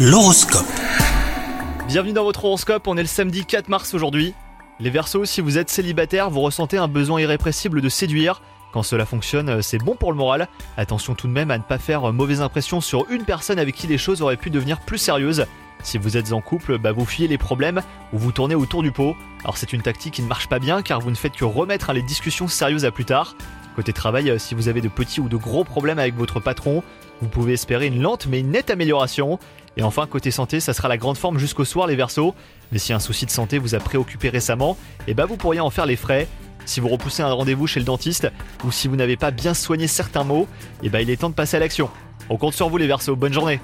L'horoscope. Bienvenue dans votre horoscope, on est le samedi 4 mars aujourd'hui. Les Verseaux, si vous êtes célibataire, vous ressentez un besoin irrépressible de séduire. Quand cela fonctionne, c'est bon pour le moral. Attention tout de même à ne pas faire mauvaise impression sur une personne avec qui les choses auraient pu devenir plus sérieuses. Si vous êtes en couple, bah vous fuyez les problèmes ou vous tournez autour du pot. Alors c'est une tactique qui ne marche pas bien car vous ne faites que remettre les discussions sérieuses à plus tard. Côté travail, si vous avez de petits ou de gros problèmes avec votre patron, vous pouvez espérer une lente mais nette amélioration. Et enfin, côté santé, ça sera la grande forme jusqu'au soir les Verseaux. Mais si un souci de santé vous a préoccupé récemment, et bah vous pourriez en faire les frais. Si vous repoussez un rendez-vous chez le dentiste ou si vous n'avez pas bien soigné certains mots, et bah il est temps de passer à l'action. On compte sur vous les Verseaux, bonne journée